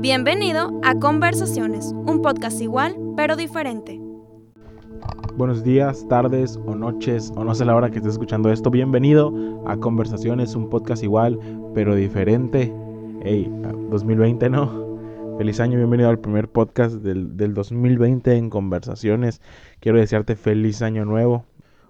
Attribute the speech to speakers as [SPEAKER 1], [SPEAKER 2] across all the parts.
[SPEAKER 1] Bienvenido a Conversaciones, un podcast igual pero diferente.
[SPEAKER 2] Buenos días, tardes o noches, o no sé la hora que estés escuchando esto. Bienvenido a Conversaciones, un podcast igual pero diferente. Hey, 2020, ¿no? Feliz año, bienvenido al primer podcast del, del 2020 en Conversaciones. Quiero desearte feliz año nuevo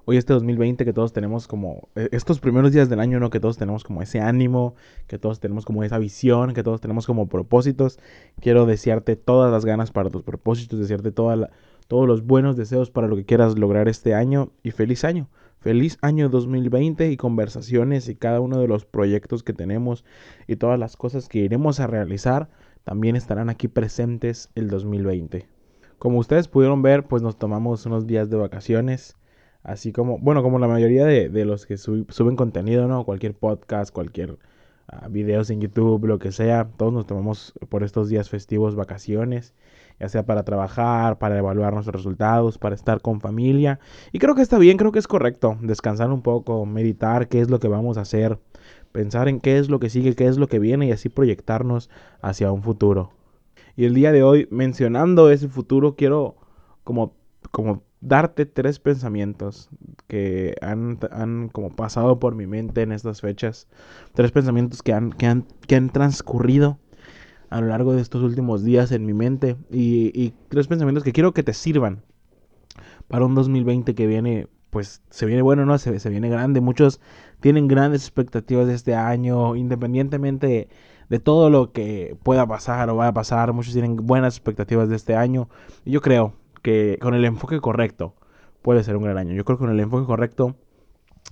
[SPEAKER 2] hoy este 2020 que todos tenemos como, e, estos primeros días del año, ¿no? Que todos tenemos como ese ánimo, que todos tenemos como esa visión, que todos tenemos como propósitos. Quiero desearte todas las ganas para tus propósitos, desearte toda todos los buenos deseos para lo que quieras lograr este año y feliz año. Feliz año 2020 y conversaciones y cada uno de los proyectos que tenemos y todas las cosas que iremos a realizar también estarán aquí presentes el 2020. Como ustedes pudieron ver, pues nos tomamos unos días de vacaciones Así como, bueno, como la mayoría de, de los que suben contenido, ¿no? Cualquier podcast, cualquier uh, videos en YouTube, lo que sea, todos nos tomamos por estos días festivos vacaciones, ya sea para trabajar, para evaluar nuestros resultados, para estar con familia. Y creo que está bien, creo que es correcto descansar un poco, meditar qué es lo que vamos a hacer, pensar en qué es lo que sigue, qué es lo que viene y así proyectarnos hacia un futuro. Y el día de hoy, mencionando ese futuro, quiero como, como darte tres pensamientos que han, han, como pasado por mi mente en estas fechas. Tres pensamientos que han, que han, que han transcurrido a lo largo de estos últimos días en mi mente. Y, y, tres pensamientos que quiero que te sirvan para un 2020 que viene, pues se viene bueno, ¿no? Se, se viene grande. Muchos tienen grandes expectativas de este año, independientemente de, todo lo que pueda pasar o vaya a pasar. Muchos tienen buenas expectativas de este año. Y yo creo que con el enfoque correcto puede ser un gran año. Yo creo que con el enfoque correcto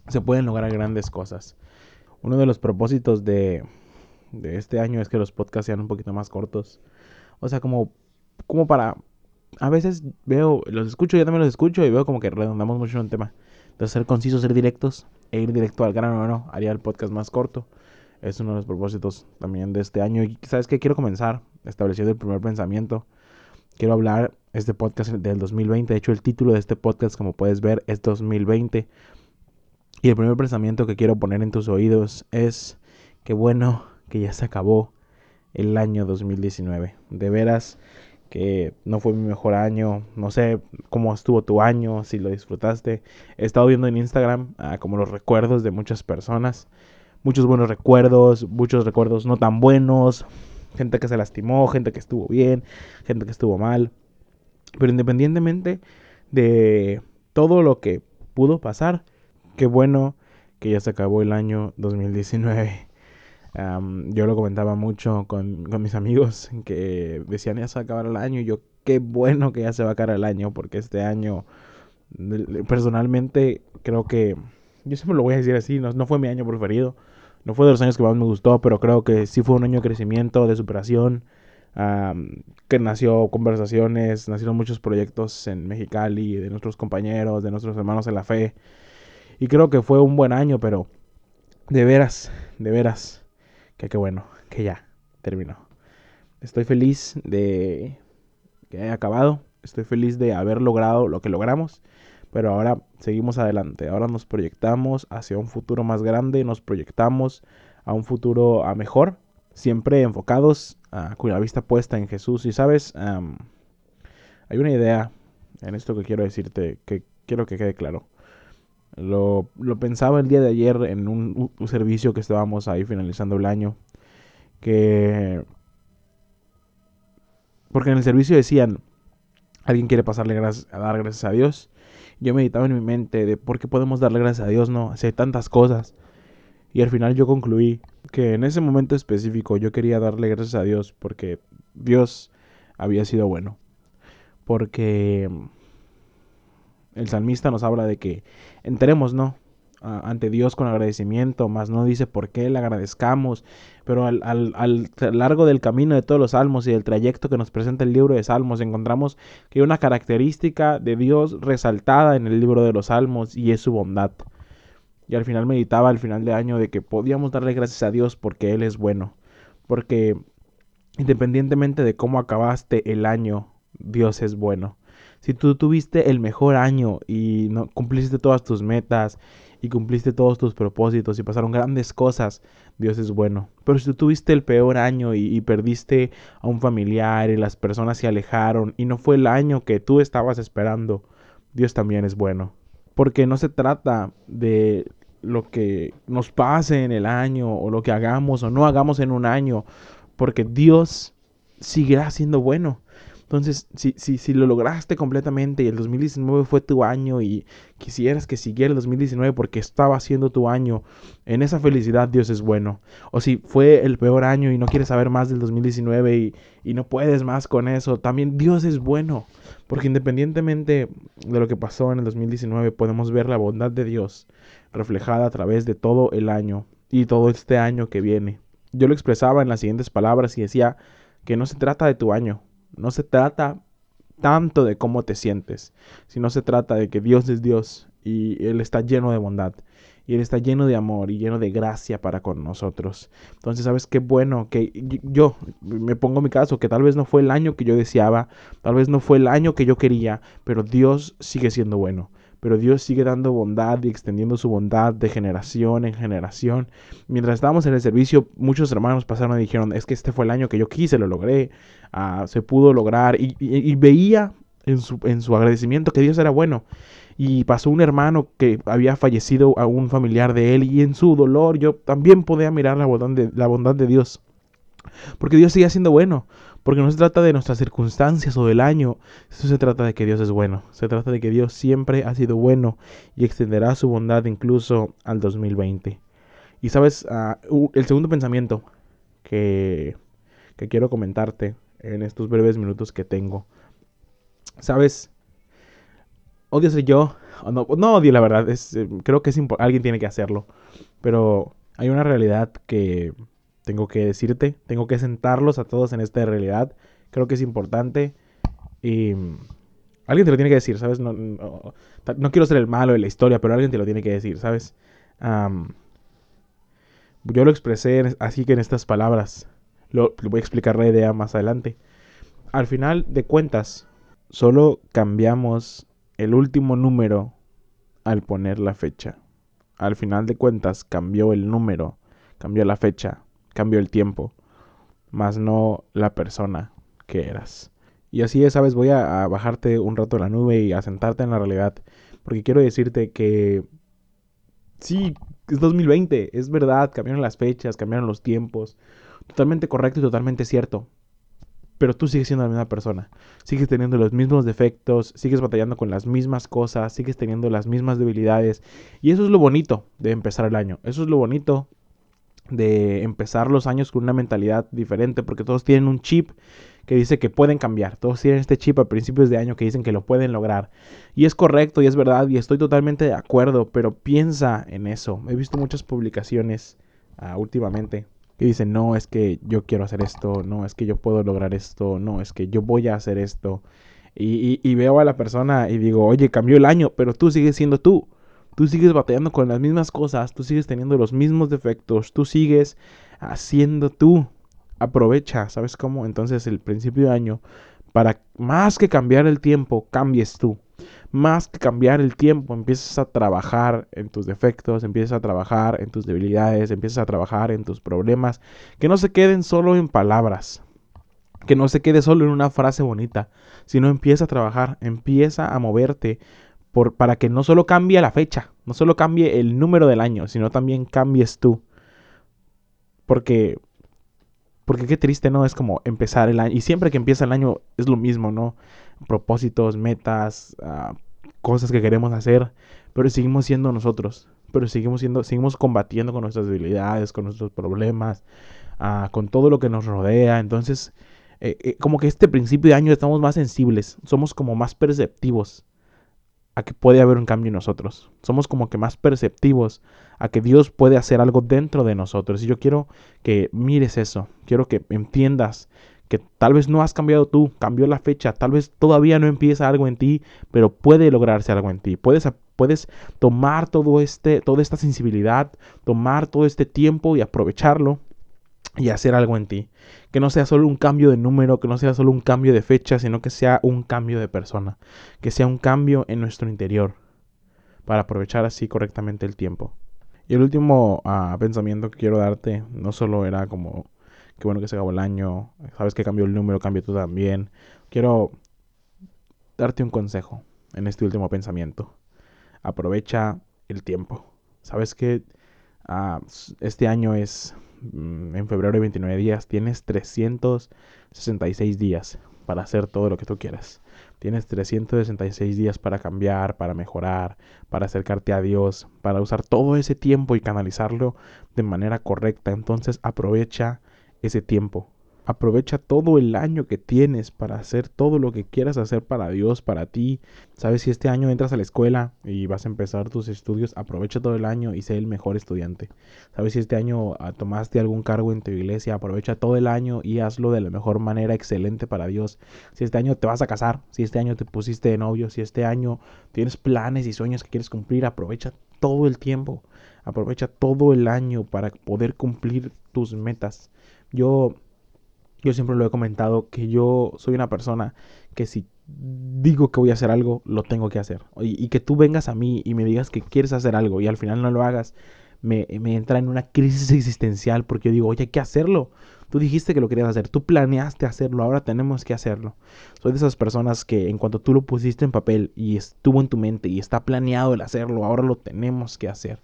[SPEAKER 2] se pueden lograr grandes cosas. Uno de los propósitos de, de este año es que los podcasts sean un poquito más cortos. O sea, como, como para... A veces veo, los escucho, yo también los escucho y veo como que redondamos mucho en un tema. Entonces, ser concisos, ser directos e ir directo al grano, no, no, haría el podcast más corto. Es uno de los propósitos también de este año. Y sabes que quiero comenzar estableciendo el primer pensamiento. Quiero hablar este podcast del 2020. De hecho, el título de este podcast, como puedes ver, es 2020. Y el primer pensamiento que quiero poner en tus oídos es que bueno que ya se acabó el año 2019. De veras que no fue mi mejor año. No sé cómo estuvo tu año, si lo disfrutaste. He estado viendo en Instagram ah, como los recuerdos de muchas personas. Muchos buenos recuerdos, muchos recuerdos no tan buenos. Gente que se lastimó, gente que estuvo bien, gente que estuvo mal. Pero independientemente de todo lo que pudo pasar, qué bueno que ya se acabó el año 2019. yo lo comentaba mucho con, mis amigos que decían ya se va a acabar el año. Y yo, qué bueno que ya se va a acabar el año, porque este año, personalmente, creo que, yo siempre lo voy a decir así, no fue mi año preferido, no fue de los años que más me gustó, pero creo que sí fue un año de crecimiento, de superación, que nació conversaciones, nacieron muchos proyectos en Mexicali, de nuestros compañeros, de nuestros hermanos en la fe. Y creo que fue un buen año, pero de veras, de veras, que qué bueno, que ya terminó. Estoy feliz de que haya acabado, estoy feliz de haber logrado lo que logramos, pero ahora seguimos adelante, ahora nos proyectamos hacia un futuro más grande, nos proyectamos a un futuro a mejor siempre enfocados uh, con la vista puesta en Jesús. Y sabes, hay una idea en esto que quiero decirte que quiero que quede claro. Lo, lo pensaba el día de ayer en un, servicio que estábamos ahí finalizando el año. Que... Porque en el servicio decían, alguien quiere pasarle a dar gracias a Dios. Yo meditaba en mi mente de por qué podemos darle gracias a Dios, no, hace tantas cosas. Y al final yo concluí que en ese momento específico yo quería darle gracias a Dios porque Dios había sido bueno. Porque el salmista nos habla de que enteremos, ¿no? Ante Dios con agradecimiento, más no dice por qué le agradezcamos, pero al, al, al, largo del camino de todos los salmos y del trayecto que nos presenta el libro de salmos, encontramos que hay una característica de Dios resaltada en el libro de los salmos y es su bondad. Y al final meditaba al final de año de que podíamos darle gracias a Dios porque Él es bueno. Porque independientemente de cómo acabaste el año, Dios es bueno. Si tú tuviste el mejor año y no cumpliste todas tus metas y cumpliste todos tus propósitos y pasaron grandes cosas, Dios es bueno. Pero si tú tuviste el peor año y, y, perdiste a un familiar y las personas se alejaron y no fue el año que tú estabas esperando, Dios también es bueno. Porque no se trata de lo que nos pase en el año o lo que hagamos o no hagamos en un año, porque Dios seguirá siendo bueno. Entonces, si, si, si lo lograste completamente y el 2019 fue tu año y quisieras que siguiera el 2019 porque estaba siendo tu año, en esa felicidad Dios es bueno. O si fue el peor año y no quieres saber más del 2019 y, y no puedes más con eso, también Dios es bueno. Porque independientemente de lo que pasó en el 2019, podemos ver la bondad de Dios reflejada a través de todo el año y todo este año que viene. Yo lo expresaba en las siguientes palabras y decía que no se trata de tu año, no se trata tanto de cómo te sientes, sino se trata de que Dios es Dios y Él está lleno de bondad y Él está lleno de amor y lleno de gracia para con nosotros. Entonces, ¿sabes qué bueno? Que yo me pongo mi caso, que tal vez no fue el año que yo deseaba, tal vez no fue el año que yo quería, pero Dios sigue siendo bueno pero Dios sigue dando bondad y extendiendo su bondad de generación en generación. Mientras estábamos en el servicio, muchos hermanos pasaron y dijeron, es que este fue el año que yo quise, lo logré, ah, se pudo lograr, y, veía en su, en su agradecimiento que Dios era bueno. Y pasó un hermano que había fallecido a un familiar de él, y en su dolor yo también podía mirar la bondad la bondad de Dios. Porque Dios sigue siendo bueno. Porque no se trata de nuestras circunstancias o del año. Eso se trata de que Dios es bueno. Se trata de que Dios siempre ha sido bueno y extenderá su bondad incluso al 2020. Y sabes, ah, el segundo pensamiento que, que quiero comentarte en estos breves minutos que tengo. Sabes, odio ser yo. No, no odio la verdad. Es, eh, creo que es alguien tiene que hacerlo. Pero hay una realidad que tengo que decirte, tengo que sentarlos a todos en esta realidad. Creo que es importante y mm, alguien te lo tiene que decir, ¿sabes? No, quiero ser el malo de la historia, pero alguien te lo tiene que decir, ¿sabes? yo lo expresé así que en estas palabras. Lo, voy a explicar la idea más adelante. Al final de cuentas, solo cambiamos el último número al poner la fecha. Al final de cuentas, cambió el número, cambió la fecha, cambió el tiempo, más no la persona que eras. Y así es, sabes, voy a, bajarte un rato de la nube y a sentarte en la realidad, porque quiero decirte que sí, es 2020, es verdad, cambiaron las fechas, cambiaron los tiempos, totalmente correcto y totalmente cierto. Pero tú sigues siendo la misma persona. Sigues teniendo los mismos defectos, sigues batallando con las mismas cosas, sigues teniendo las mismas debilidades. Y eso es lo bonito de empezar el año. Eso es lo bonito de empezar los años con una mentalidad diferente, porque todos tienen un chip que dice que pueden cambiar. Todos tienen este chip a principios de año que dicen que lo pueden lograr. Y es correcto y es verdad y estoy totalmente de acuerdo, pero piensa en eso. He visto muchas publicaciones ah, últimamente que dicen, no, es que yo quiero hacer esto, no, es que yo puedo lograr esto, no, es que yo voy a hacer esto. Y, y veo a la persona y digo, oye, cambió el año, pero tú sigues siendo tú tú sigues batallando con las mismas cosas, tú sigues teniendo los mismos defectos, tú sigues haciendo tú. Aprovecha, ¿sabes cómo? Entonces el principio de año, para más que cambiar el tiempo, cambies tú. Más que cambiar el tiempo, empiezas a trabajar en tus defectos, empiezas a trabajar en tus debilidades, empiezas a trabajar en tus problemas, que no se queden solo en palabras, que no se quede solo en una frase bonita, sino empieza a trabajar, empieza a moverte, para que no solo cambie la fecha, no solo cambie el número del año, sino también cambies tú. Porque, porque qué triste, ¿no? Es como empezar el año. Y siempre que empieza el año es lo mismo, ¿no? Propósitos, metas, ah, cosas que queremos hacer. Pero seguimos siendo nosotros. Pero seguimos siendo, seguimos combatiendo con nuestras debilidades, con nuestros problemas, ah, con todo lo que nos rodea. Entonces, eh, eh, como que este principio de año estamos más sensibles, somos como más perceptivos a que puede haber un cambio en nosotros. Somos como que más perceptivos a que Dios puede hacer algo dentro de nosotros. Y yo quiero que mires eso, quiero que entiendas que tal vez no has cambiado tú, cambió la fecha, tal vez todavía no empieza algo en ti, pero puede lograrse algo en ti. Puedes, puedes tomar todo este, toda esta sensibilidad, tomar todo este tiempo y aprovecharlo y hacer algo en ti. Que no sea solo un cambio de número, que no sea solo un cambio de fecha, sino que sea un cambio de persona, que sea un cambio en nuestro interior. para aprovechar así correctamente el tiempo. Y el último ah, pensamiento que quiero darte no solo era como qué bueno que se acabó el año, sabes que cambió el número, cambia tú también. Quiero darte un consejo en este último pensamiento. Aprovecha el tiempo. Sabes que ah, este año es en febrero de 29 días, tienes 366 días para hacer todo lo que tú quieras. Tienes 366 días para cambiar, para mejorar, para acercarte a Dios, para usar todo ese tiempo y canalizarlo de manera correcta. Entonces aprovecha ese tiempo. Aprovecha todo el año que tienes para hacer todo lo que quieras hacer para Dios, para ti. Sabes, si este año entras a la escuela y vas a empezar tus estudios, aprovecha todo el año y sé el mejor estudiante. Sabes, si este año ah, tomaste algún cargo en tu iglesia, aprovecha todo el año y hazlo de la mejor manera, excelente para Dios. Si este año te vas a casar, si este año te pusiste de novio, si este año tienes planes y sueños que quieres cumplir, aprovecha todo el tiempo. Aprovecha todo el año para poder cumplir tus metas. Yo yo siempre lo he comentado que yo soy una persona que si digo que voy a hacer algo, lo tengo que hacer. Y, que tú vengas a mí y me digas que quieres hacer algo y al final no lo hagas, me, entra en una crisis existencial porque yo digo, oye, hay que hacerlo. Tú dijiste que lo querías hacer, tú planeaste hacerlo, ahora tenemos que hacerlo. Soy de esas personas que en cuanto tú lo pusiste en papel y estuvo en tu mente y está planeado el hacerlo, ahora lo tenemos que hacer.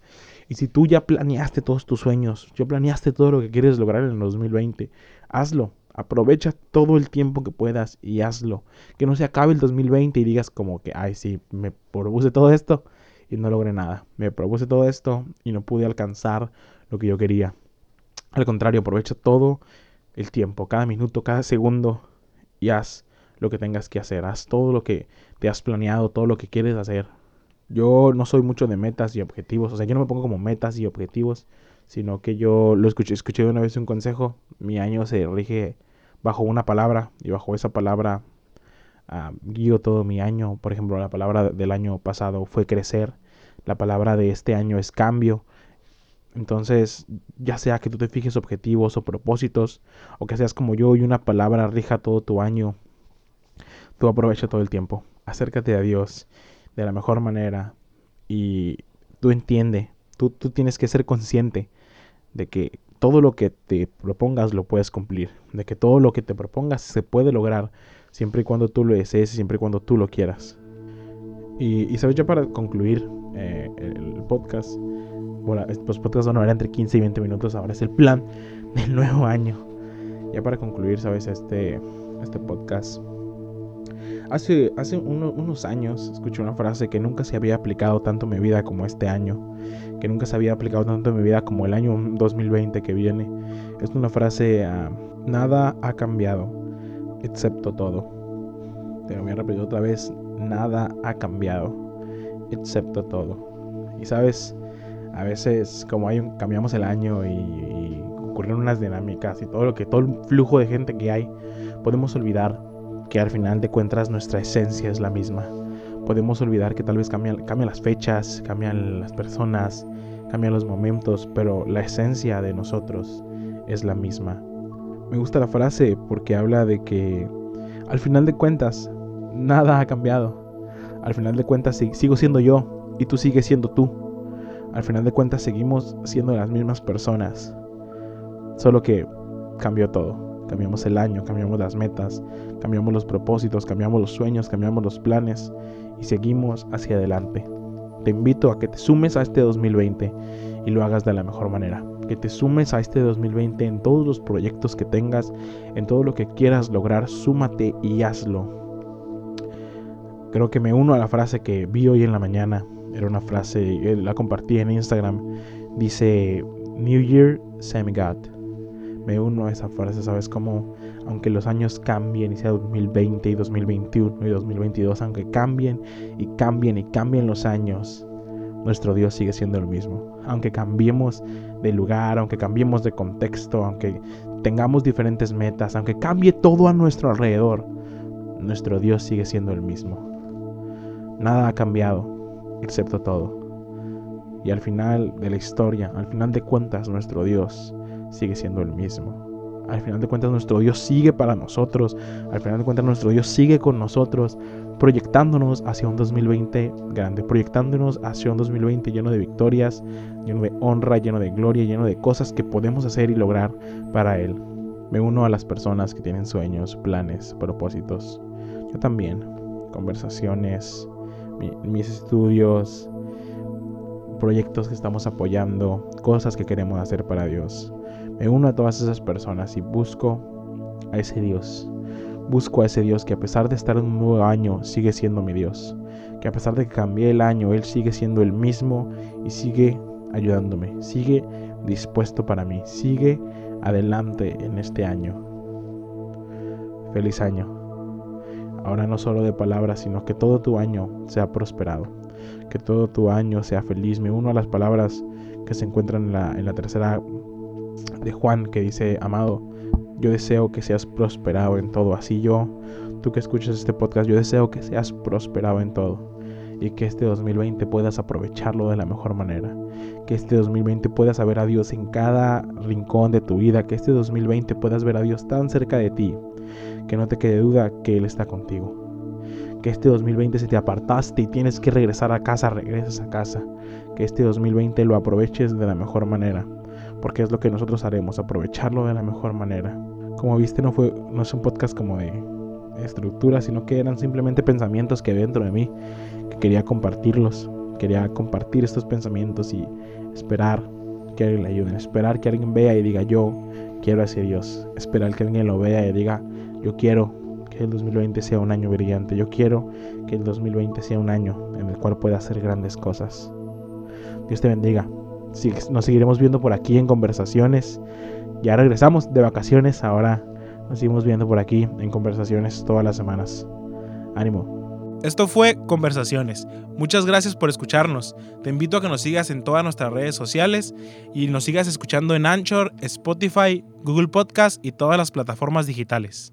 [SPEAKER 2] Y si tú ya planeaste todos tus sueños, ya planeaste todo lo que quieres lograr en el 2020, hazlo. Aprovecha todo el tiempo que puedas y hazlo. Que no se acabe el 2020 y digas como que, ay, sí, me propuse todo esto y no logré nada. Me propuse todo esto y no pude alcanzar lo que yo quería. Al contrario, aprovecha todo el tiempo, cada minuto, cada segundo y haz lo que tengas que hacer. Haz todo lo que te has planeado, todo lo que quieres hacer. Yo no soy mucho de metas y objetivos. O sea, yo no me pongo como metas y objetivos sino que yo lo escuché, escuché una vez un consejo, mi año se rige bajo una palabra y bajo esa palabra uh, guío todo mi año. Por ejemplo, la palabra del año pasado fue crecer, la palabra de este año es cambio. Entonces, ya sea que tú te fijes objetivos o propósitos, o que seas como yo y una palabra rija todo tu año, tú aprovecha todo el tiempo. Acércate a Dios de la mejor manera y tú entiende, tú, tú tienes que ser consciente de que todo lo que te propongas lo puedes cumplir, de que todo lo que te propongas se puede lograr siempre y cuando tú lo desees, siempre y cuando tú lo quieras. Y, y sabes, ya para concluir eh, el podcast, bueno, los podcasts van a entre 15 y 20 minutos, ahora es el plan del nuevo año. Ya para concluir, sabes, este, este podcast. Hace, hace unos años escuché una frase que nunca se había aplicado tanto en mi vida como este año que nunca se había aplicado tanto en mi vida como el año 2020 que viene. Es una frase, ah, nada ha cambiado, excepto todo. Te lo voy a repetir otra vez, nada ha cambiado, excepto todo. Y sabes, a veces como cambiamos el año y, y ocurren unas dinámicas y todo lo que todo el flujo de gente que hay, podemos olvidar que al final de cuentas nuestra esencia es la misma podemos olvidar que tal vez cambian, las fechas, cambian las personas, cambian los momentos, pero la esencia de nosotros es la misma. Me gusta la frase porque habla de que al final de cuentas nada ha cambiado. Al final de cuentas sigo siendo yo y tú sigues siendo tú. Al final de cuentas seguimos siendo las mismas personas. Solo que cambió todo. Cambiamos el año, cambiamos las metas, cambiamos los propósitos, cambiamos los sueños, cambiamos los planes y seguimos hacia adelante. Te invito a que te sumes a este 2020 y lo hagas de la mejor manera. Que te sumes a este 2020 en todos los proyectos que tengas, en todo lo que quieras lograr, súmate y hazlo. Creo que me uno a la frase que vi hoy en la mañana. Era una frase, la compartí en Instagram. Dice, New Year, same God. Me uno a esa frase, ¿sabes? cómo aunque los años cambien y sea 2020 y 2021 y 2022, aunque cambien y cambien y cambien los años, nuestro Dios sigue siendo el mismo. Aunque cambiemos de lugar, aunque cambiemos de contexto, aunque tengamos diferentes metas, aunque cambie todo a nuestro alrededor, nuestro Dios sigue siendo el mismo. Nada ha cambiado, excepto todo. Y al final de la historia, al final de cuentas, nuestro Dios sigue siendo el mismo. al final de cuentas nuestro Dios sigue para nosotros, al final de cuentas nuestro Dios sigue con nosotros, proyectándonos hacia un 2020 grande, proyectándonos hacia un 2020 lleno de victorias, lleno de honra, lleno de gloria, lleno de cosas que podemos hacer y lograr para Él. Me uno a las personas que tienen sueños, planes, propósitos. Yo también. Conversaciones, mis estudios, proyectos que estamos apoyando, cosas que queremos hacer para Dios. Me uno a todas esas personas y busco a ese Dios. Busco a ese Dios que a pesar de estar en un nuevo año sigue siendo mi Dios. Que a pesar de que cambié el año, Él sigue siendo el mismo y sigue ayudándome. Sigue dispuesto para mí. Sigue adelante en este año. Feliz año. Ahora no solo de palabras, sino que todo tu año sea prosperado. Que todo tu año sea feliz. Me uno a las palabras que se encuentran en la, en la tercera de Juan que dice, amado, yo deseo que seas prosperado en todo. Así yo, tú que escuchas este podcast, yo deseo que seas prosperado en todo. Y que este 2020 puedas aprovecharlo de la mejor manera. Que este 2020 puedas ver a Dios en cada rincón de tu vida. Que este 2020 puedas ver a Dios tan cerca de ti. Que no te quede duda que Él está contigo. Que este 2020 se te apartaste y tienes que regresar a casa, regreses a casa. Que este 2020 lo aproveches de la mejor manera porque es lo que nosotros haremos, aprovecharlo de la mejor manera. Como viste, no, fue, no es un podcast como de estructura, sino que eran simplemente pensamientos que dentro de mí, que quería compartirlos, quería compartir estos pensamientos y esperar que alguien le ayude, esperar que alguien vea y diga yo quiero a ese Dios, esperar que alguien lo vea y diga yo quiero que el 2020 sea un año brillante, yo quiero que el 2020 sea un año en el cual pueda hacer grandes cosas. Dios te bendiga nos seguiremos viendo por aquí en conversaciones. Ya regresamos de vacaciones, ahora nos seguimos viendo por aquí en conversaciones todas las semanas. Ánimo.
[SPEAKER 3] Esto fue Conversaciones. Muchas gracias por escucharnos. Te invito a que nos sigas en todas nuestras redes sociales y nos sigas escuchando en Anchor, Spotify, Google Podcast y todas las plataformas digitales.